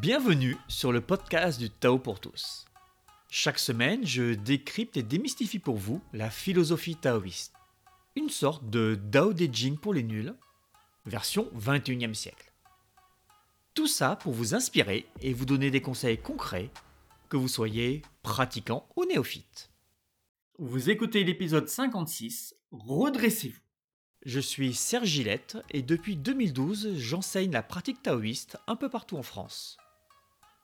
Bienvenue sur le podcast du Tao pour tous. Chaque semaine, je décrypte et démystifie pour vous la philosophie taoïste. Une sorte de Dao De Jing pour les nuls, version 21e siècle. Tout ça pour vous inspirer et vous donner des conseils concrets, que vous soyez pratiquant ou néophyte. Vous écoutez l'épisode 56, Redressez-vous. Je suis Serge Gillette et depuis 2012, j'enseigne la pratique taoïste un peu partout en France.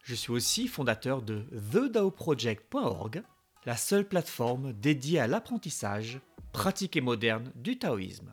Je suis aussi fondateur de TheDaoProject.org, la seule plateforme dédiée à l'apprentissage, pratique et moderne du taoïsme.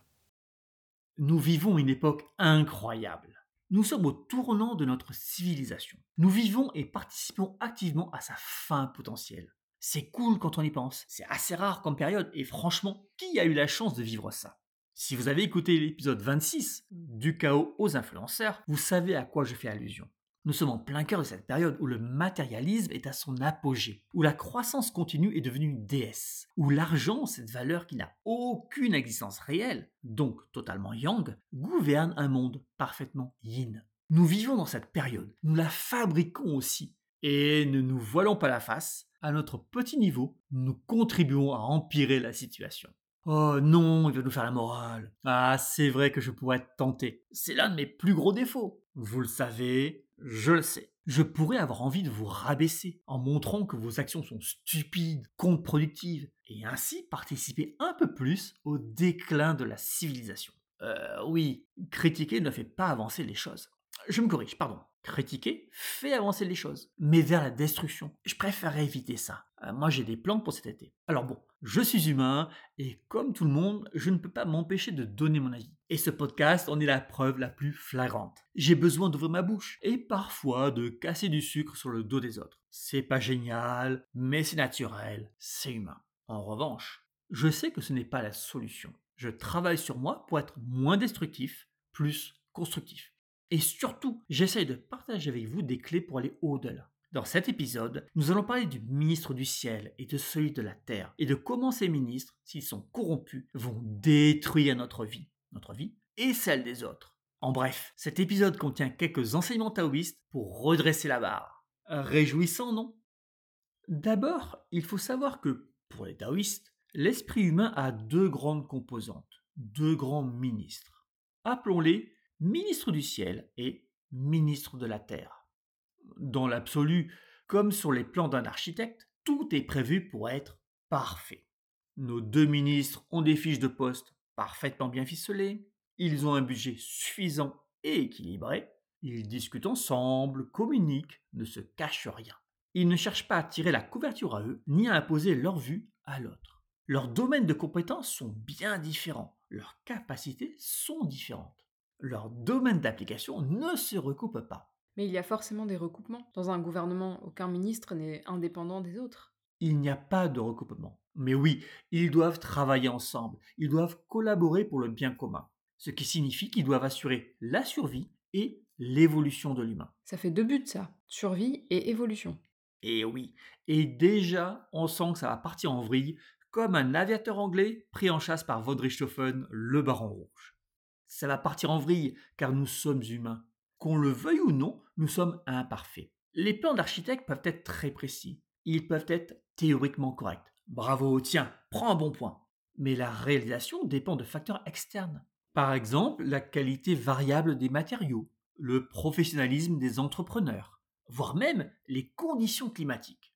Nous vivons une époque incroyable. Nous sommes au tournant de notre civilisation. Nous vivons et participons activement à sa fin potentielle. C'est cool quand on y pense. C'est assez rare comme période et franchement, qui a eu la chance de vivre ça? Si vous avez écouté l'épisode 26 du chaos aux influenceurs, vous savez à quoi je fais allusion. Nous sommes en plein cœur de cette période où le matérialisme est à son apogée, où la croissance continue est devenue une déesse, où l'argent, cette valeur qui n'a aucune existence réelle, donc totalement yang, gouverne un monde parfaitement yin. Nous vivons dans cette période, nous la fabriquons aussi, et ne nous voilons pas la face, à notre petit niveau, nous contribuons à empirer la situation. Oh non, il va nous faire la morale. Ah, c'est vrai que je pourrais être tenté. C'est l'un de mes plus gros défauts. Vous le savez, je le sais. Je pourrais avoir envie de vous rabaisser en montrant que vos actions sont stupides, contre-productives, et ainsi participer un peu plus au déclin de la civilisation. Euh, oui, critiquer ne fait pas avancer les choses. Je me corrige, pardon. Critiquer fait avancer les choses, mais vers la destruction. Je préfère éviter ça. Euh, moi, j'ai des plans pour cet été. Alors bon, je suis humain, et comme tout le monde, je ne peux pas m'empêcher de donner mon avis. Et ce podcast en est la preuve la plus flagrante. J'ai besoin d'ouvrir ma bouche, et parfois de casser du sucre sur le dos des autres. C'est pas génial, mais c'est naturel, c'est humain. En revanche, je sais que ce n'est pas la solution. Je travaille sur moi pour être moins destructif, plus constructif. Et surtout, j'essaye de partager avec vous des clés pour aller au-delà. Dans cet épisode, nous allons parler du ministre du ciel et de celui de la terre, et de comment ces ministres, s'ils sont corrompus, vont détruire notre vie, notre vie et celle des autres. En bref, cet épisode contient quelques enseignements taoïstes pour redresser la barre. Réjouissant, non? D'abord, il faut savoir que, pour les taoïstes, l'esprit humain a deux grandes composantes, deux grands ministres. Appelons-les ministre du ciel et ministre de la terre. Dans l'absolu, comme sur les plans d'un architecte, tout est prévu pour être parfait. Nos deux ministres ont des fiches de poste parfaitement bien ficelées, ils ont un budget suffisant et équilibré, ils discutent ensemble, communiquent, ne se cachent rien. Ils ne cherchent pas à tirer la couverture à eux, ni à imposer leur vue à l'autre. Leurs domaines de compétences sont bien différents, leurs capacités sont différentes leur domaine d'application ne se recoupe pas. Mais il y a forcément des recoupements. Dans un gouvernement, aucun ministre n'est indépendant des autres. Il n'y a pas de recoupement. Mais oui, ils doivent travailler ensemble, ils doivent collaborer pour le bien commun, ce qui signifie qu'ils doivent assurer la survie et l'évolution de l'humain. Ça fait deux buts, ça. Survie et évolution. Et oui, et déjà, on sent que ça va partir en vrille, comme un aviateur anglais pris en chasse par von Richthofen, le baron rouge ça va partir en vrille, car nous sommes humains. Qu'on le veuille ou non, nous sommes imparfaits. Les plans d'architecte peuvent être très précis. Ils peuvent être théoriquement corrects. Bravo, tiens, prends un bon point. Mais la réalisation dépend de facteurs externes. Par exemple, la qualité variable des matériaux, le professionnalisme des entrepreneurs, voire même les conditions climatiques.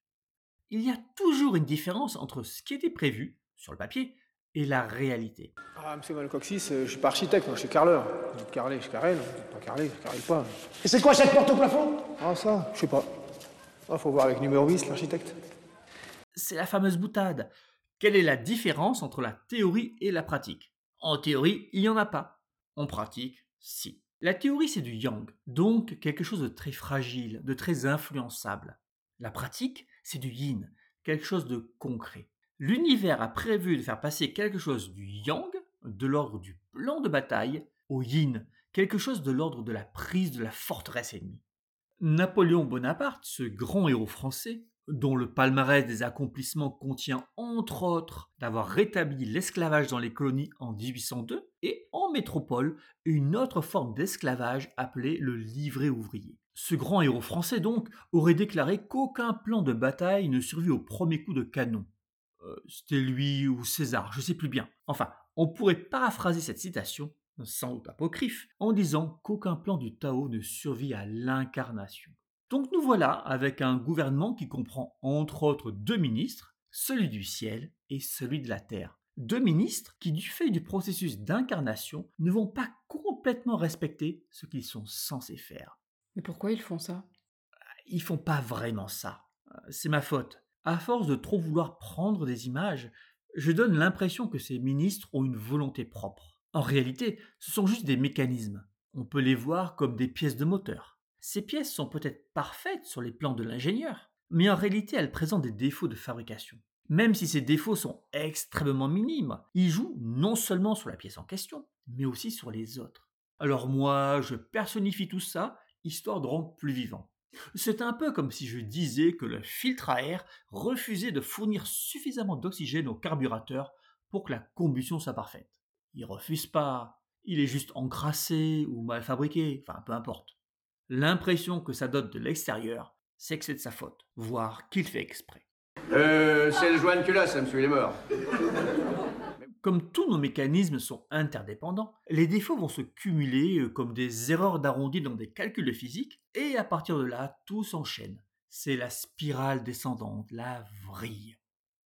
Il y a toujours une différence entre ce qui était prévu, sur le papier, et la réalité. Ah, monsieur Malcoxis, euh, je suis pas architecte, moi, je suis carreleur. Vous dites carrelé, je carrele. Pas carrelé, je carrele pas. Et c'est quoi cette porte au plafond? Ah, ça, je sais pas. Ah, faut voir avec numéro 10, l'architecte. C'est la fameuse boutade. Quelle est la différence entre la théorie et la pratique? En théorie, il n'y en a pas. En pratique, si. La théorie, c'est du yang, donc quelque chose de très fragile, de très influençable. La pratique, c'est du yin, quelque chose de concret. L'univers a prévu de faire passer quelque chose du yang, de l'ordre du plan de bataille, au yin, quelque chose de l'ordre de la prise de la forteresse ennemie. Napoléon Bonaparte, ce grand héros français, dont le palmarès des accomplissements contient entre autres d'avoir rétabli l'esclavage dans les colonies en 1802 et en métropole une autre forme d'esclavage appelée le livret ouvrier. Ce grand héros français, donc, aurait déclaré qu'aucun plan de bataille ne survit au premier coup de canon. Euh, C'était lui ou César, je sais plus bien. Enfin, on pourrait paraphraser cette citation, sans doute apocryphe, en disant qu'aucun plan du Tao ne survit à l'incarnation. Donc nous voilà avec un gouvernement qui comprend entre autres deux ministres, celui du ciel et celui de la terre. Deux ministres qui, du fait du processus d'incarnation, ne vont pas complètement respecter ce qu'ils sont censés faire. Mais pourquoi ils font ça? Ils font pas vraiment ça. Euh, C'est ma faute. À force de trop vouloir prendre des images, je donne l'impression que ces ministres ont une volonté propre. En réalité, ce sont juste des mécanismes. On peut les voir comme des pièces de moteur. Ces pièces sont peut-être parfaites sur les plans de l'ingénieur, mais en réalité elles présentent des défauts de fabrication. Même si ces défauts sont extrêmement minimes, ils jouent non seulement sur la pièce en question, mais aussi sur les autres. Alors moi, je personnifie tout ça, histoire de rendre plus vivant. C'est un peu comme si je disais que le filtre à air refusait de fournir suffisamment d'oxygène au carburateur pour que la combustion soit parfaite. Il refuse pas, il est juste encrassé ou mal fabriqué, enfin peu importe. L'impression que ça donne de l'extérieur, c'est que c'est de sa faute, voire qu'il fait exprès. Euh, c'est le joint culasse, ça, est mort. Comme tous nos mécanismes sont interdépendants, les défauts vont se cumuler euh, comme des erreurs d'arrondi dans des calculs de physique, et à partir de là, tout s'enchaîne. C'est la spirale descendante, la vrille.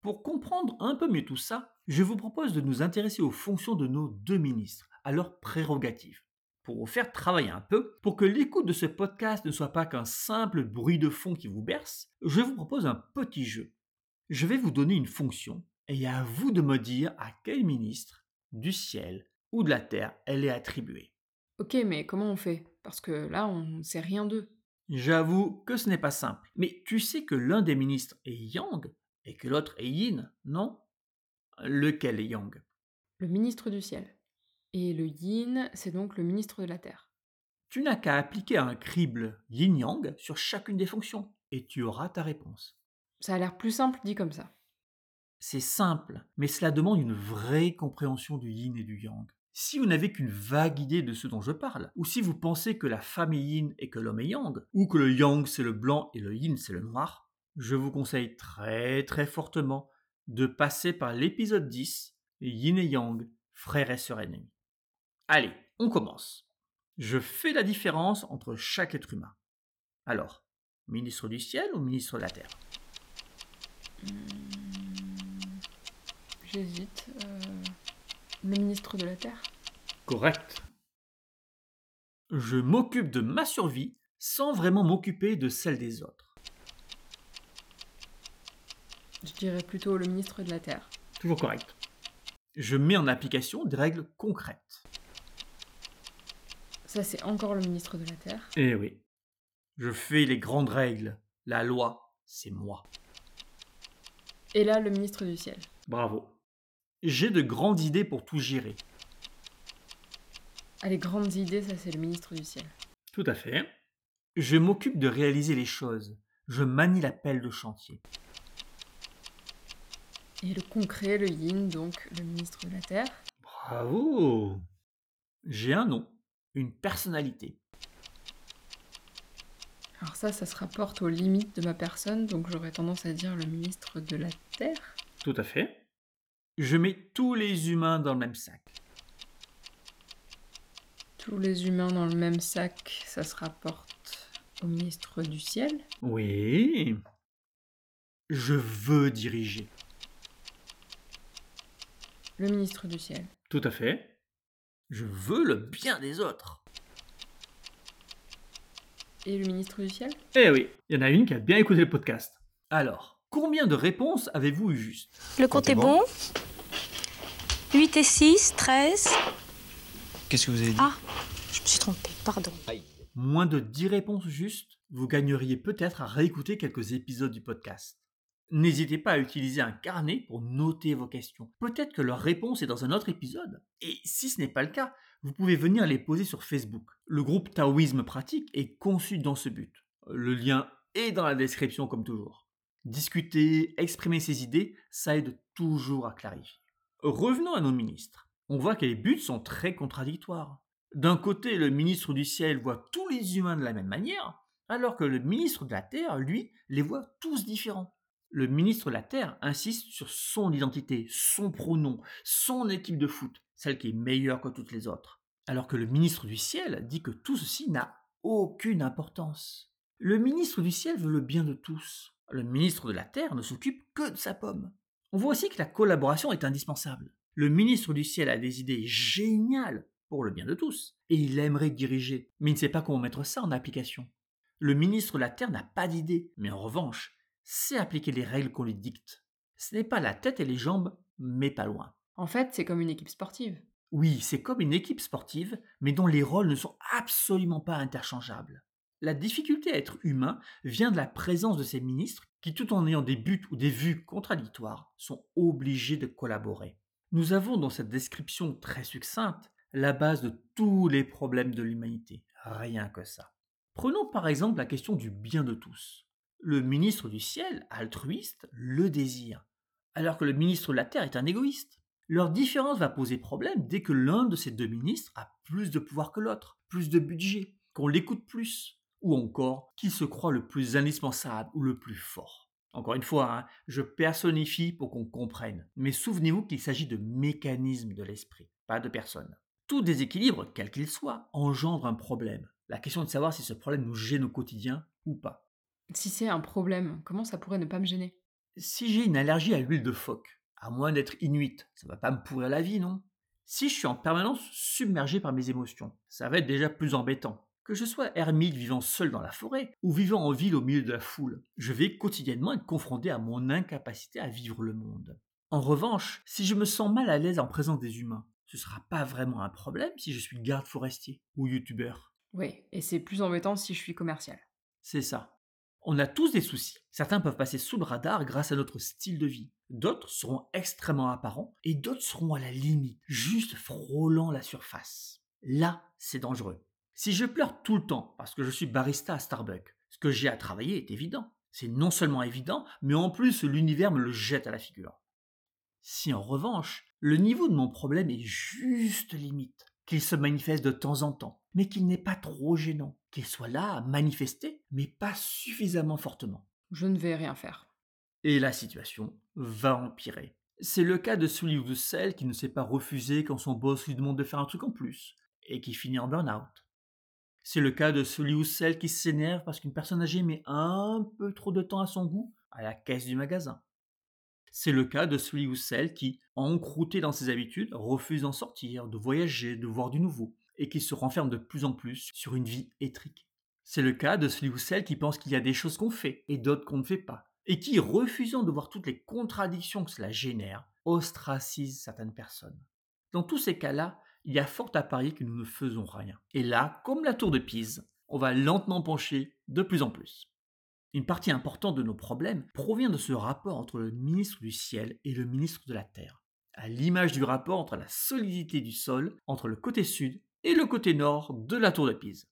Pour comprendre un peu mieux tout ça, je vous propose de nous intéresser aux fonctions de nos deux ministres, à leurs prérogatives. Pour vous faire travailler un peu, pour que l'écoute de ce podcast ne soit pas qu'un simple bruit de fond qui vous berce, je vous propose un petit jeu. Je vais vous donner une fonction, et à vous de me dire à quel ministre, du ciel ou de la terre, elle est attribuée. Ok, mais comment on fait? Parce que là, on ne sait rien d'eux. J'avoue que ce n'est pas simple, mais tu sais que l'un des ministres est Yang et que l'autre est Yin, non? Lequel est Yang? Le ministre du ciel. Et le yin, c'est donc le ministre de la terre. Tu n'as qu'à appliquer un crible Yin-Yang sur chacune des fonctions, et tu auras ta réponse. Ça a l'air plus simple dit comme ça. C'est simple, mais cela demande une vraie compréhension du yin et du yang. Si vous n'avez qu'une vague idée de ce dont je parle, ou si vous pensez que la femme est yin et que l'homme est yang, ou que le yang c'est le blanc et le yin c'est le noir, je vous conseille très très fortement de passer par l'épisode 10, Yin et Yang, frères et sœurs ennemis. Allez, on commence. Je fais la différence entre chaque être humain. Alors, ministre du ciel ou ministre de la terre? J'hésite. euh, Le ministre de la terre Correct. Je m'occupe de ma survie sans vraiment m'occuper de celle des autres. Je dirais plutôt le ministre de la terre. Toujours correct. Je mets en application des règles concrètes. Ça, c'est encore le ministre de la terre. Eh oui. Je fais les grandes règles. La loi, c'est moi. Et là, le ministre du ciel. Bravo. J'ai de grandes idées pour tout gérer. Ah, les grandes idées, ça, c'est le ministre du ciel. Tout à fait. Je m'occupe de réaliser les choses. Je manie la pelle de chantier. Et le concret, le yin, donc le ministre de la terre. Bravo. J'ai un nom, une personnalité. Alors ça, ça se rapporte aux limites de ma personne, donc j'aurais tendance à dire le ministre de la terre. Tout à fait. Je mets tous les humains dans le même sac. Tous les humains dans le même sac, ça se rapporte au ministre du ciel? Oui. Je veux diriger. Le ministre du ciel. Tout à fait. Je veux le bien des autres. Et le ministre du ciel? Eh oui, il y en a une qui a bien écouté le podcast. Alors, combien de réponses avez-vous eu juste Le compte est bon 8 et 6, 13. Qu'est-ce que vous avez dit? Ah, je me suis trompée, pardon. Moins de 10 réponses justes, vous gagneriez peut-être à réécouter quelques épisodes du podcast. N'hésitez pas à utiliser un carnet pour noter vos questions. Peut-être que leur réponse est dans un autre épisode. Et si ce n'est pas le cas, vous pouvez venir les poser sur Facebook. Le groupe Taoïsme Pratique est conçu dans ce but. Le lien est dans la description comme toujours. Discuter, exprimer ses idées, ça aide toujours à clarifier. Revenons à nos ministres. On voit que les buts sont très contradictoires. D'un côté, le ministre du ciel voit tous les humains de la même manière, alors que le ministre de la Terre, lui, les voit tous différents. Le ministre de la Terre insiste sur son identité, son pronom, son équipe de foot, celle qui est meilleure que toutes les autres. Alors que le ministre du Ciel dit que tout ceci n'a aucune importance. Le ministre du Ciel veut le bien de tous. Le ministre de la Terre ne s'occupe que de sa pomme. On voit aussi que la collaboration est indispensable. Le ministre du Ciel a des idées géniales pour le bien de tous, et il aimerait diriger, mais il ne sait pas comment mettre ça en application. Le ministre de la Terre n'a pas d'idée, mais en revanche, sait appliquer les règles qu'on lui dicte. Ce n'est pas la tête et les jambes, mais pas loin. En fait, c'est comme une équipe sportive. Oui, c'est comme une équipe sportive, mais dont les rôles ne sont absolument pas interchangeables. La difficulté à être humain vient de la présence de ces ministres qui, tout en ayant des buts ou des vues contradictoires, sont obligés de collaborer. Nous avons dans cette description très succincte la base de tous les problèmes de l'humanité. Rien que ça. Prenons par exemple la question du bien de tous. Le ministre du ciel, altruiste, le désire, alors que le ministre de la terre est un égoïste. Leur différence va poser problème dès que l'un de ces deux ministres a plus de pouvoir que l'autre, plus de budget, qu'on l'écoute plus, ou encore qu'il se croit le plus indispensable ou le plus fort. Encore une fois, hein, je personnifie pour qu'on comprenne, mais souvenez-vous qu'il s'agit de mécanismes de l'esprit, pas de personnes. Tout déséquilibre, quel qu'il soit, engendre un problème. La question est de savoir si ce problème nous gêne au quotidien ou pas. Si c'est un problème, comment ça pourrait ne pas me gêner? Si j'ai une allergie à l'huile de phoque, à moins d'être inuit, ça va pas me pourrir la vie, non? Si je suis en permanence submergé par mes émotions, ça va être déjà plus embêtant. Que je sois ermite vivant seul dans la forêt ou vivant en ville au milieu de la foule, je vais quotidiennement être confronté à mon incapacité à vivre le monde. En revanche, si je me sens mal à l'aise en présence des humains, ce sera pas vraiment un problème si je suis garde forestier ou youtubeur. Oui, et c'est plus embêtant si je suis commercial. C'est ça. On a tous des soucis. Certains peuvent passer sous le radar grâce à notre style de vie. D'autres seront extrêmement apparents et d'autres seront à la limite, juste frôlant la surface. Là, c'est dangereux. Si je pleure tout le temps parce que je suis barista à Starbucks, ce que j'ai à travailler est évident. C'est non seulement évident, mais en plus l'univers me le jette à la figure. Si en revanche, le niveau de mon problème est juste limite, qu'il se manifeste de temps en temps, mais qu'il n'est pas trop gênant, qu'il soit là à manifester, mais pas suffisamment fortement. Je ne vais rien faire. Et la situation va empirer. C'est le cas de celui ou de celle qui ne sait pas refuser quand son boss lui demande de faire un truc en plus, et qui finit en burn-out. C'est le cas de celui ou celle qui s'énerve parce qu'une personne âgée met un peu trop de temps à son goût à la caisse du magasin. C'est le cas de celui ou celle qui, encrouté dans ses habitudes, refuse d'en sortir, de voyager, de voir du nouveau, et qui se renferme de plus en plus sur une vie étrique. C'est le cas de celui ou celle qui pense qu'il y a des choses qu'on fait et d'autres qu'on ne fait pas, et qui, refusant de voir toutes les contradictions que cela génère, ostracise certaines personnes. Dans tous ces cas-là, il y a fort à parier que nous ne faisons rien. Et là, comme la tour de Pise, on va lentement pencher de plus en plus. Une partie importante de nos problèmes provient de ce rapport entre le ministre du ciel et le ministre de la terre, à l'image du rapport entre la solidité du sol entre le côté sud et le côté nord de la tour de Pise.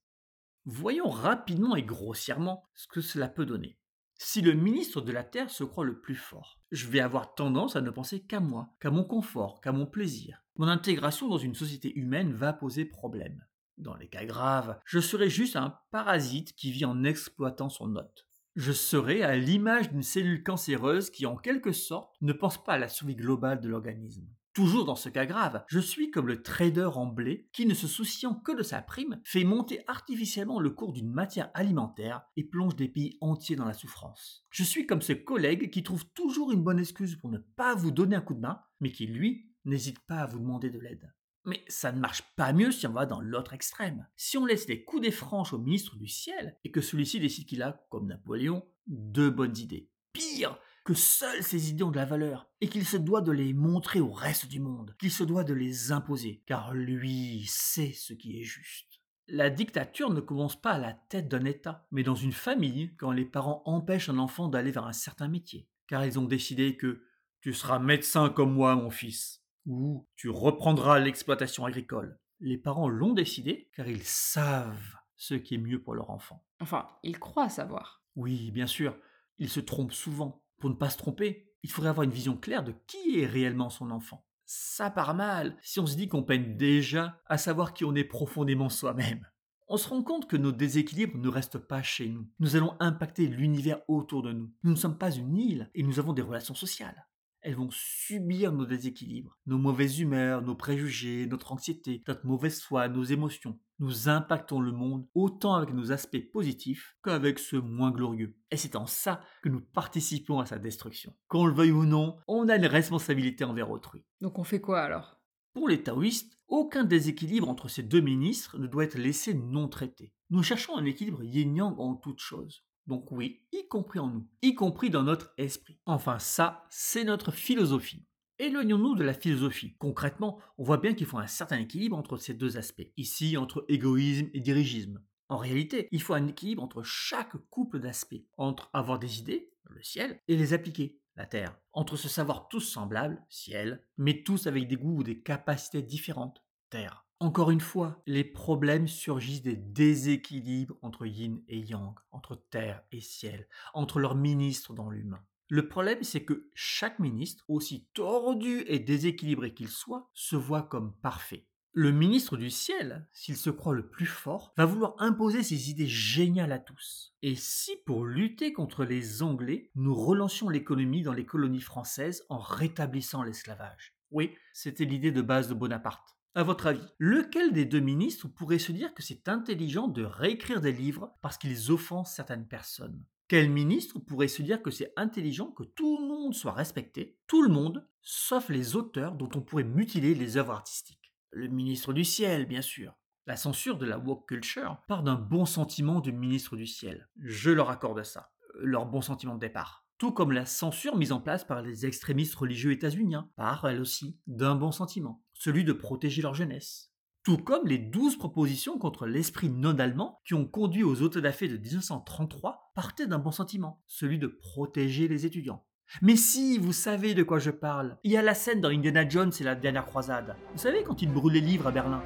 Voyons rapidement et grossièrement ce que cela peut donner. Si le ministre de la Terre se croit le plus fort, je vais avoir tendance à ne penser qu'à moi, qu'à mon confort, qu'à mon plaisir. Mon intégration dans une société humaine va poser problème. Dans les cas graves, je serai juste un parasite qui vit en exploitant son hôte je serai à l'image d'une cellule cancéreuse qui, en quelque sorte, ne pense pas à la survie globale de l'organisme. Toujours dans ce cas grave, je suis comme le trader en blé qui, ne se souciant que de sa prime, fait monter artificiellement le cours d'une matière alimentaire et plonge des pays entiers dans la souffrance. Je suis comme ce collègue qui trouve toujours une bonne excuse pour ne pas vous donner un coup de main, mais qui, lui, n'hésite pas à vous demander de l'aide. Mais ça ne marche pas mieux si on va dans l'autre extrême. Si on laisse les coups des franches au ministre du ciel et que celui-ci décide qu'il a, comme Napoléon, deux bonnes idées. Pire, que seules ces idées ont de la valeur et qu'il se doit de les montrer au reste du monde, qu'il se doit de les imposer, car lui sait ce qui est juste. La dictature ne commence pas à la tête d'un État, mais dans une famille quand les parents empêchent un enfant d'aller vers un certain métier, car ils ont décidé que tu seras médecin comme moi, mon fils ou tu reprendras l'exploitation agricole. Les parents l'ont décidé car ils savent ce qui est mieux pour leur enfant. Enfin, ils croient savoir. Oui, bien sûr, ils se trompent souvent. Pour ne pas se tromper, il faudrait avoir une vision claire de qui est réellement son enfant. Ça part mal si on se dit qu'on peine déjà à savoir qui on est profondément soi-même. on se rend compte que nos déséquilibres ne restent pas chez nous. Nous allons impacter l'univers autour de nous. Nous ne sommes pas une île et nous avons des relations sociales. Elles vont subir nos déséquilibres, nos mauvaises humeurs, nos préjugés, notre anxiété, notre mauvaise foi, nos émotions. Nous impactons le monde autant avec nos aspects positifs qu'avec ceux moins glorieux. Et c'est en ça que nous participons à sa destruction. Qu'on le veuille ou non, on a une responsabilité envers autrui. Donc on fait quoi alors? Pour les taoïstes, aucun déséquilibre entre ces deux ministres ne doit être laissé non traité. Nous cherchons un équilibre yin-yang en toute chose. Donc oui, y compris en nous, y compris dans notre esprit. Enfin ça, c'est notre philosophie. Éloignons-nous de la philosophie. Concrètement, on voit bien qu'il faut un certain équilibre entre ces deux aspects. Ici, entre égoïsme et dirigisme. En réalité, il faut un équilibre entre chaque couple d'aspects. Entre avoir des idées, le ciel, et les appliquer, la terre. Entre se savoir tous semblables, ciel, mais tous avec des goûts ou des capacités différentes, terre. Encore une fois, les problèmes surgissent des déséquilibres entre yin et yang, entre terre et ciel, entre leurs ministres dans l'humain. Le problème, c'est que chaque ministre, aussi tordu et déséquilibré qu'il soit, se voit comme parfait. Le ministre du ciel, s'il se croit le plus fort, va vouloir imposer ses idées géniales à tous. Et si pour lutter contre les Anglais, nous relancions l'économie dans les colonies françaises en rétablissant l'esclavage? Oui, c'était l'idée de base de Bonaparte. À votre avis, lequel des deux ministres pourrait se dire que c'est intelligent de réécrire des livres parce qu'ils offensent certaines personnes? Quel ministre pourrait se dire que c'est intelligent que tout le monde soit respecté, tout le monde, sauf les auteurs dont on pourrait mutiler les œuvres artistiques? Le ministre du ciel, bien sûr. La censure de la woke culture part d'un bon sentiment du ministre du ciel. Je leur accorde ça. Leur bon sentiment de départ tout comme la censure mise en place par les extrémistes religieux états-uniens, part elle aussi d'un bon sentiment, celui de protéger leur jeunesse. Tout comme les douze propositions contre l'esprit non-allemand qui ont conduit aux autodafés de 1933 partaient d'un bon sentiment, celui de protéger les étudiants. Mais si, vous savez de quoi je parle. Il y a la scène dans Indiana Jones et la dernière croisade. Vous savez quand il brûle les livres à Berlin?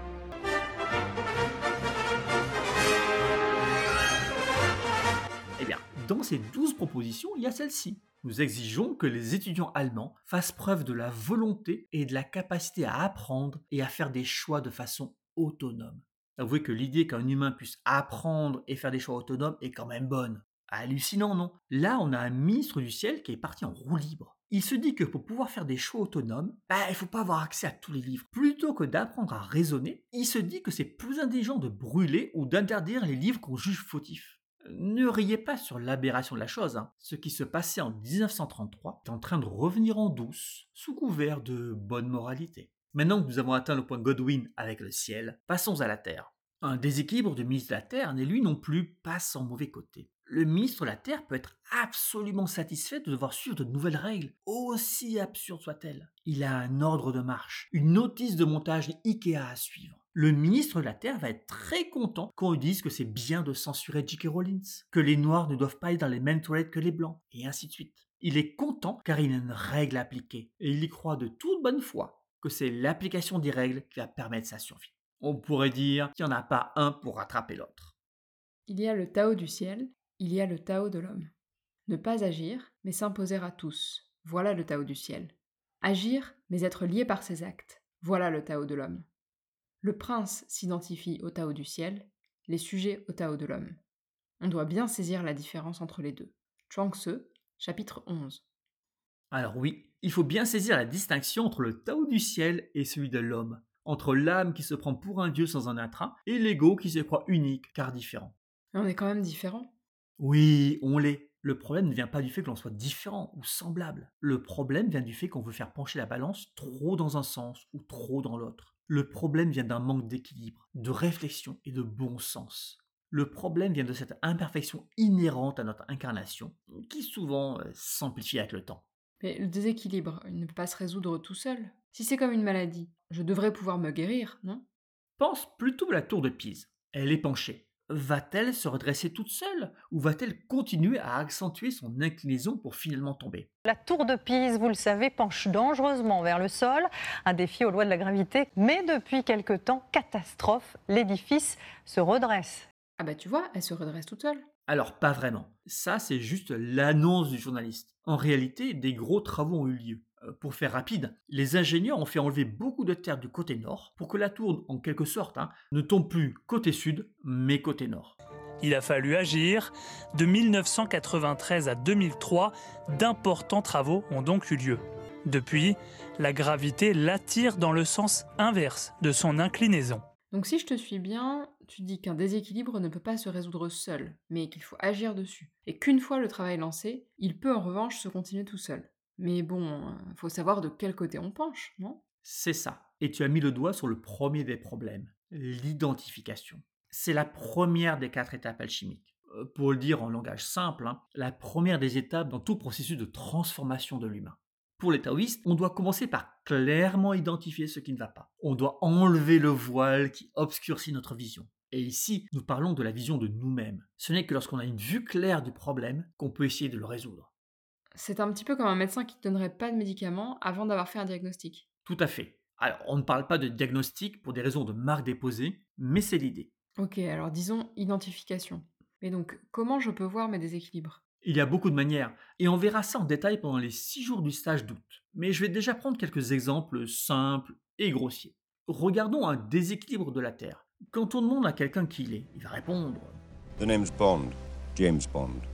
Dans ces 12 propositions, il y a celle-ci. Nous exigeons que les étudiants allemands fassent preuve de la volonté et de la capacité à apprendre et à faire des choix de façon autonome. Avouez que l'idée qu'un humain puisse apprendre et faire des choix autonomes est quand même bonne. Hallucinant, non? Là, on a un ministre du ciel qui est parti en roue libre. Il se dit que pour pouvoir faire des choix autonomes, bah, il faut pas avoir accès à tous les livres. Plutôt que d'apprendre à raisonner, il se dit que c'est plus intelligent de brûler ou d'interdire les livres qu'on juge fautifs. Ne riez pas sur l'aberration de la chose. Hein. Ce qui se passait en 1933 est en train de revenir en douce, sous couvert de bonne moralité. Maintenant que nous avons atteint le point Godwin avec le ciel, passons à la Terre. Un déséquilibre du ministre de la Terre n'est lui non plus pas sans mauvais côté. Le ministre de la Terre peut être absolument satisfait de devoir suivre de nouvelles règles, aussi absurdes soient-elles. Il a un ordre de marche, une notice de montage IKEA à suivre le ministre de la Terre va être très content quand on lui dise que c'est bien de censurer J.K. Rowling, que les Noirs ne doivent pas aller dans les mêmes toilettes que les Blancs, et ainsi de suite. Il est content car il a une règle à appliquer, et il y croit de toute bonne foi que c'est l'application des règles qui va permettre sa survie. On pourrait dire qu'il n'y en a pas un pour rattraper l'autre. Il y a le Tao du ciel, il y a le Tao de l'homme. Ne pas agir, mais s'imposer à tous. Voilà le Tao du ciel. Agir, mais être lié par ses actes. Voilà le Tao de l'homme. Le prince s'identifie au Tao du ciel, les sujets au Tao de l'homme. On doit bien saisir la différence entre les deux. Chuang Tzu, chapitre 11. Alors oui, il faut bien saisir la distinction entre le Tao du ciel et celui de l'homme, entre l'âme qui se prend pour un dieu sans en être un et l'ego qui se croit unique car différent. on est quand même différent. Oui, on l'est. Le problème ne vient pas du fait que l'on soit différent ou semblable. Le problème vient du fait qu'on veut faire pencher la balance trop dans un sens ou trop dans l'autre. Le problème vient d'un manque d'équilibre, de réflexion et de bon sens. Le problème vient de cette imperfection inhérente à notre incarnation, qui souvent euh, s'amplifie avec le temps. Mais le déséquilibre, il ne peut pas se résoudre tout seul. Si c'est comme une maladie, je devrais pouvoir me guérir, non? Pense plutôt à la tour de Pise. Elle est penchée va-t-elle se redresser toute seule ou va-t-elle continuer à accentuer son inclinaison pour finalement tomber? La tour de Pise, vous le savez, penche dangereusement vers le sol, un défi aux lois de la gravité, mais depuis quelque temps, catastrophe, l'édifice se redresse. Ah bah tu vois, elle se redresse toute seule. Alors pas vraiment. Ça, c'est juste l'annonce du journaliste. En réalité, des gros travaux ont eu lieu. Euh, Pour faire rapide, les ingénieurs ont fait enlever beaucoup de terre du côté nord pour que la tour, en quelque sorte, hein, ne tombe plus côté sud, mais côté nord. Il a fallu agir. De 1993 à 2003, d'importants travaux ont donc eu lieu. Depuis, la gravité l'attire dans le sens inverse de son inclinaison. Donc si je te suis bien, tu dis qu'un déséquilibre ne peut pas se résoudre seul, mais qu'il faut agir dessus. Et qu'une fois le travail lancé, il peut en revanche se continuer tout seul. Mais bon, faut savoir de quel côté on penche, non? C'est ça. Et tu as mis le doigt sur le premier des problèmes, l'identification. C'est la première des quatre étapes alchimiques. Euh, Pour le dire en langage simple, hein, la première des étapes dans tout processus de transformation de l'humain. Pour les taoïstes, on doit commencer par clairement identifier ce qui ne va pas. On doit enlever le voile qui obscurcit notre vision. Et ici, nous parlons de la vision de nous-mêmes. Ce n'est que lorsqu'on a une vue claire du problème qu'on peut essayer de le résoudre. C'est un petit peu comme un médecin qui ne donnerait pas de médicaments avant d'avoir fait un diagnostic. Tout à fait. Alors, on ne parle pas de diagnostic pour des raisons de marque déposée, mais c'est l'idée. Ok, alors disons identification. Mais donc, comment je peux voir mes déséquilibres? Il y a beaucoup de manières, et on verra ça en détail pendant les six jours du stage d'août. Mais je vais déjà prendre quelques exemples simples et grossiers. Regardons un déséquilibre de la Terre. Quand on demande à quelqu'un qui il est, il va répondre The name's Bond. James Bond.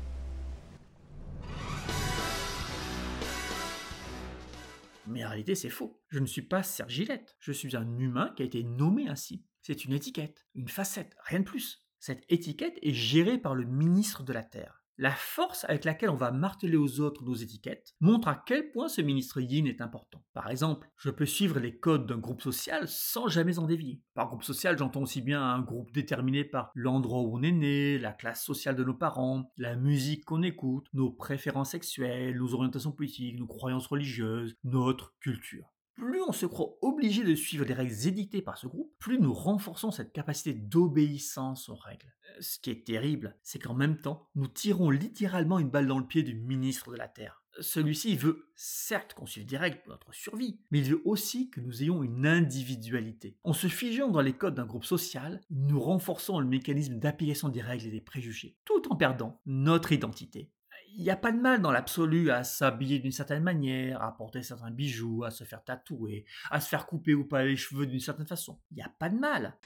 Mais en réalité, c'est faux. Je ne suis pas Serge Gillette. Je suis un humain qui a été nommé ainsi. C'est une étiquette, une facette, rien de plus. Cette étiquette est gérée par le ministre de la Terre. La force avec laquelle on va marteler aux autres nos étiquettes montre à quel point ce ministre yin est important. Par exemple, je peux suivre les codes d'un groupe social sans jamais en dévier. Par groupe social, j'entends aussi bien un groupe déterminé par l'endroit où on est né, la classe sociale de nos parents, la musique qu'on écoute, nos préférences sexuelles, nos orientations politiques, nos croyances religieuses, notre culture. Plus on se croit obligé de suivre les règles édictées par ce groupe, plus nous renforçons cette capacité d'obéissance aux règles. Euh, Ce qui est terrible, c'est qu'en même temps, nous tirons littéralement une balle dans le pied du ministre de la Terre. Celui-ci veut certes qu'on suive des règles pour notre survie, mais il veut aussi que nous ayons une individualité. En se figeant dans les codes d'un groupe social, nous renforçons le mécanisme d'application des règles et des préjugés, tout en perdant notre identité. Il n'y a pas de mal dans l'absolu à s'habiller d'une certaine manière, à porter certains bijoux, à se faire tatouer, à se faire couper ou pas les cheveux d'une certaine façon. Il n'y a pas de mal.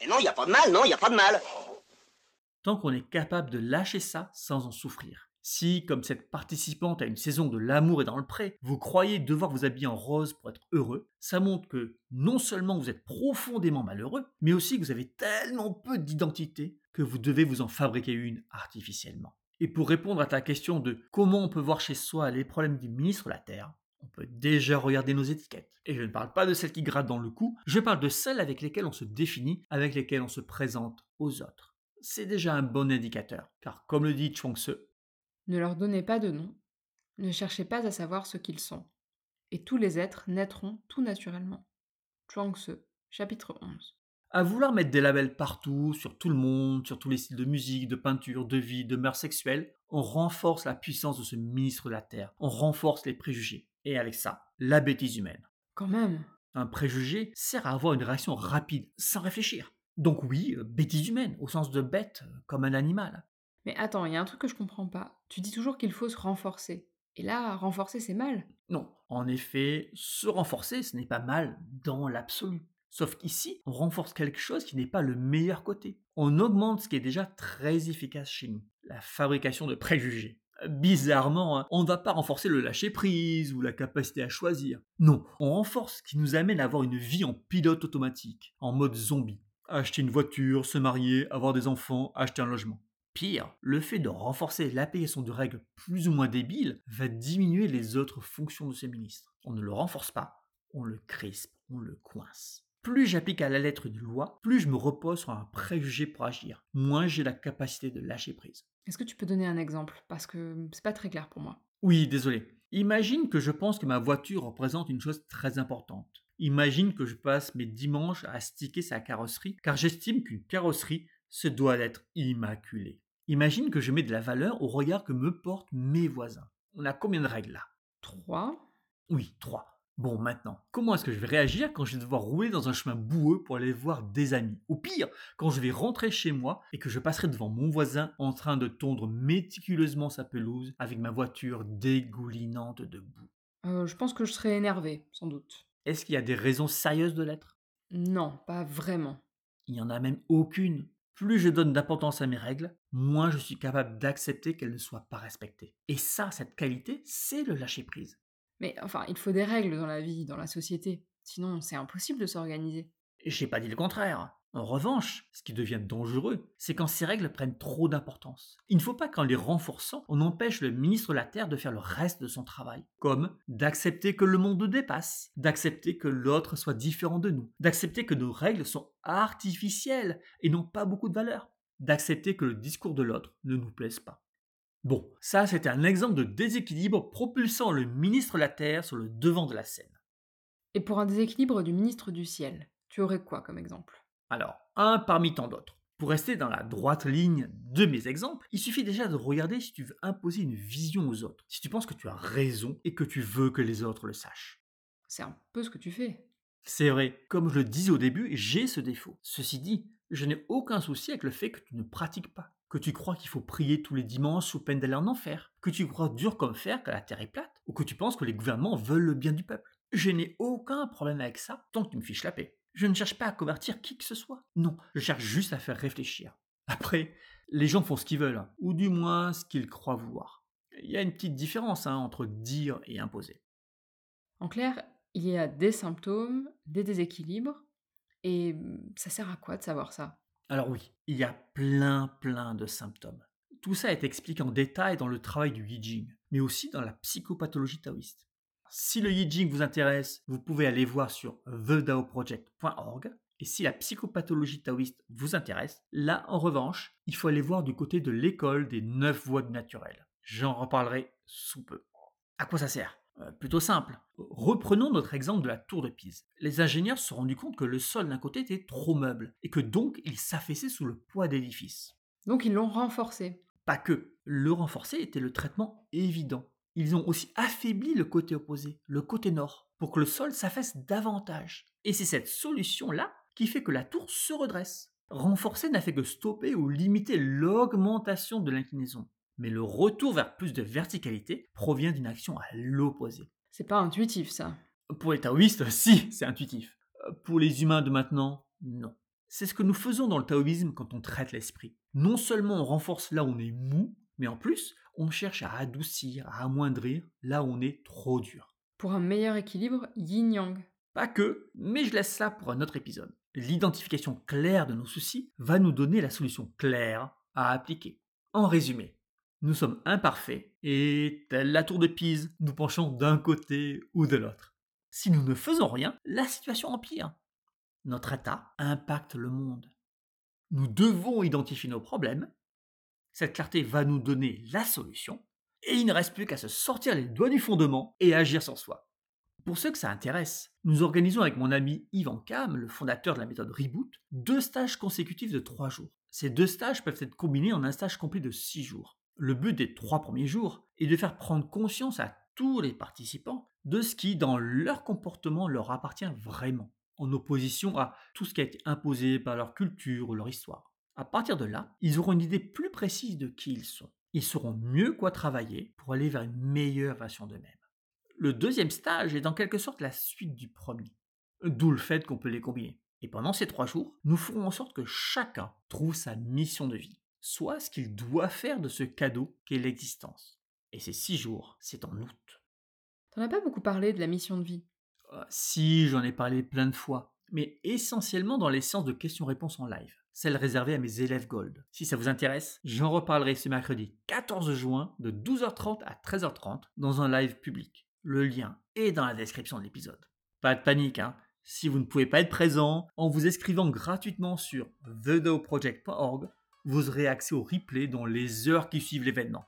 Et non, il n'y a pas de mal, non, il n'y a pas de mal. Tant qu'on est capable de lâcher ça sans en souffrir. Si, comme cette participante à une saison de l'amour et dans le pré, vous croyez devoir vous habiller en rose pour être heureux, ça montre que non seulement vous êtes profondément malheureux, mais aussi que vous avez tellement peu d'identité que vous devez vous en fabriquer une artificiellement. Et pour répondre à ta question de comment on peut voir chez soi les problèmes du ministre de la Terre, on peut déjà regarder nos étiquettes. Et je ne parle pas de celles qui grattent dans le cou, je parle de celles avec lesquelles on se définit, avec lesquelles on se présente aux autres. C'est déjà un bon indicateur, car comme le dit Chuang Tzu, Ne leur donnez pas de nom, ne cherchez pas à savoir ce qu'ils sont, et tous les êtres naîtront tout naturellement. Chuang Tzu, chapitre 11. À vouloir mettre des labels partout, sur tout le monde, sur tous les styles de musique, de peinture, de vie, de mœurs sexuelles, on renforce la puissance de ce ministre de la Terre, on renforce les préjugés. Et avec ça, la bêtise humaine. Quand même. Un préjugé sert à avoir une réaction rapide, sans réfléchir. Donc oui, euh, bêtise humaine, au sens de bête, euh, comme un animal. Mais attends, il y a un truc que je comprends pas. Tu dis toujours qu'il faut se renforcer. Et là, renforcer, c'est mal. Non, en effet, se renforcer, ce n'est pas mal dans l'absolu. Sauf qu'ici, on renforce quelque chose qui n'est pas le meilleur côté. On augmente ce qui est déjà très efficace chez nous, la fabrication de préjugés. Bizarrement, hein, on ne va pas renforcer le lâcher-prise ou la capacité à choisir. Non, on renforce ce qui nous amène à avoir une vie en pilote automatique, en mode zombie. Acheter une voiture, se marier, avoir des enfants, acheter un logement. Pire, le fait de renforcer l'application de règles plus ou moins débiles va diminuer les autres fonctions de ces ministres. On ne le renforce pas, on le crispe, on le coince. Plus j'applique à la lettre une loi, plus je me repose sur un préjugé pour agir, moins j'ai la capacité de lâcher prise. Est-ce que tu peux donner un exemple? Parce que c'est pas très clair pour moi. Oui, désolé. Imagine que je pense que ma voiture représente une chose très importante. Imagine que je passe mes dimanches à sticker sa carrosserie, car j'estime qu'une carrosserie se doit d'être immaculée. Imagine que je mets de la valeur au regard que me portent mes voisins. On a combien de règles là? 3 Oui, 3. Bon, maintenant, comment est-ce que je vais réagir quand je vais devoir rouler dans un chemin boueux pour aller voir des amis? Ou pire, quand je vais rentrer chez moi et que je passerai devant mon voisin en train de tondre méticuleusement sa pelouse avec ma voiture dégoulinante de boue. Euh, je pense que je serais énervé, sans doute. Est-ce qu'il y a des raisons sérieuses de l'être? Non, pas vraiment. Il n'y en a même aucune. Plus je donne d'importance à mes règles, moins je suis capable d'accepter qu'elles ne soient pas respectées. Et ça, cette qualité, c'est le lâcher-prise. Mais enfin, il faut des règles dans la vie, dans la société. Sinon, c'est impossible de s'organiser. J'ai pas dit le contraire. En revanche, ce qui devient dangereux, c'est quand ces règles prennent trop d'importance. Il ne faut pas qu'en les renforçant, on empêche le ministre de la Terre de faire le reste de son travail, comme d'accepter que le monde dépasse, d'accepter que l'autre soit différent de nous, d'accepter que nos règles sont artificielles et n'ont pas beaucoup de valeur, d'accepter que le discours de l'autre ne nous plaise pas. Bon, ça c'était un exemple de déséquilibre propulsant le ministre de la Terre sur le devant de la scène. Et pour un déséquilibre du ministre du Ciel, tu aurais quoi comme exemple? Alors, un parmi tant d'autres. Pour rester dans la droite ligne de mes exemples, il suffit déjà de regarder si tu veux imposer une vision aux autres, si tu penses que tu as raison et que tu veux que les autres le sachent. C'est un peu ce que tu fais. C'est vrai, comme je le disais au début, j'ai ce défaut. Ceci dit, je n'ai aucun souci avec le fait que tu ne pratiques pas, que tu crois qu'il faut prier tous les dimanches sous peine d'aller en enfer, que tu crois dur comme fer que la terre est plate, ou que tu penses que les gouvernements veulent le bien du peuple? Je n'ai aucun problème avec ça tant que tu me fiches la paix. Je ne cherche pas à convertir qui que ce soit. Non, je cherche juste à faire réfléchir. Après, les gens font ce qu'ils veulent, ou du moins ce qu'ils croient vouloir. Il y a une petite différence hein, entre dire et imposer. En clair, il y a des symptômes, des déséquilibres, et ça sert à quoi de savoir ça? Alors oui, il y a plein plein de symptômes. Tout ça est expliqué en détail dans le travail du Yi mais aussi dans la psychopathologie taoïste. Si le Yi vous intéresse, vous pouvez aller voir sur thedaoproject.org. Et si la psychopathologie taoïste vous intéresse, là, en revanche, il faut aller voir du côté de l'école des neuf voies du naturel. J'en reparlerai sous peu. À quoi ça sert? Plutôt simple. Reprenons notre exemple de la tour de Pise. Les ingénieurs se sont rendus compte que le sol d'un côté était trop meuble et que donc il s'affaissait sous le poids d'édifice. Donc ils l'ont renforcé. Pas que. Le renforcer était le traitement évident ils ont aussi affaibli le côté opposé, le côté nord, pour que le sol s'affaisse davantage. Et c'est cette solution-là qui fait que la tour se redresse. Renforcer n'a fait que stopper ou limiter l'augmentation de l'inclinaison. Mais le retour vers plus de verticalité provient d'une action à l'opposé. C'est pas intuitif ça. Pour les taoïstes, si, c'est intuitif. Pour les humains de maintenant, non. C'est ce que nous faisons dans le taoïsme quand on traite l'esprit. Non seulement on renforce là où on est mou, mais en plus, on cherche à adoucir, à amoindrir là où on est trop dur. Pour un meilleur équilibre yin-yang. Pas que, mais je laisse ça pour un autre épisode. L'identification claire de nos soucis va nous donner la solution claire à appliquer. En résumé, nous sommes imparfaits et, telle la tour de Pise, nous penchons d'un côté ou de l'autre. Si nous ne faisons rien, la situation empire. Notre état impacte le monde. Nous devons identifier nos problèmes cette clarté va nous donner la solution, et il ne reste plus qu'à se sortir les doigts du fondement et agir sans soi. Pour ceux que ça intéresse, nous organisons avec mon ami Yvan Cam, le fondateur de la méthode Reboot, deux stages consécutifs de trois jours. Ces deux stages peuvent être combinés en un stage complet de six jours. Le but des trois premiers jours est de faire prendre conscience à tous les participants de ce qui, dans leur comportement, leur appartient vraiment, en opposition à tout ce qui a été imposé par leur culture ou leur histoire. À partir de là, ils auront une idée plus précise de qui ils sont. Ils sauront mieux quoi travailler pour aller vers une meilleure version d'eux-mêmes. Le deuxième stage est en quelque sorte la suite du premier, d'où le fait qu'on peut les combiner. Et pendant ces trois jours, nous ferons en sorte que chacun trouve sa mission de vie, soit ce qu'il doit faire de ce cadeau qu'est l'existence. Et ces six jours, c'est en août. T'en as pas beaucoup parlé de la mission de vie? Euh, Si, j'en ai parlé plein de fois, mais essentiellement dans les séances de questions-réponses en live celle réservée à mes élèves Gold. Si ça vous intéresse, j'en reparlerai ce mercredi 14 juin de 12h30 à 13h30 dans un live public. Le lien est dans la description de l'épisode. Pas de panique, hein. Si vous ne pouvez pas être présent, en vous inscrivant gratuitement sur thedoproject.org, vous aurez accès au replay dans les heures qui suivent l'événement.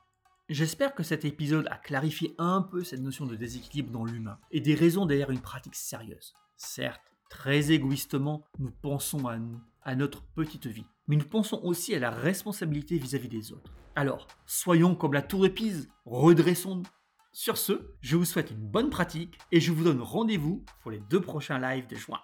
J'espère que cet épisode a clarifié un peu cette notion de déséquilibre dans l'humain et des raisons derrière une pratique sérieuse. Certes, très égoïstement, nous pensons à nous, à notre petite vie. Mais nous pensons aussi à la responsabilité vis-à-vis des autres. Alors, soyons comme la tour de Pise, redressons-nous. Sur ce, je vous souhaite une bonne pratique et je vous donne rendez-vous pour les deux prochains lives de juin.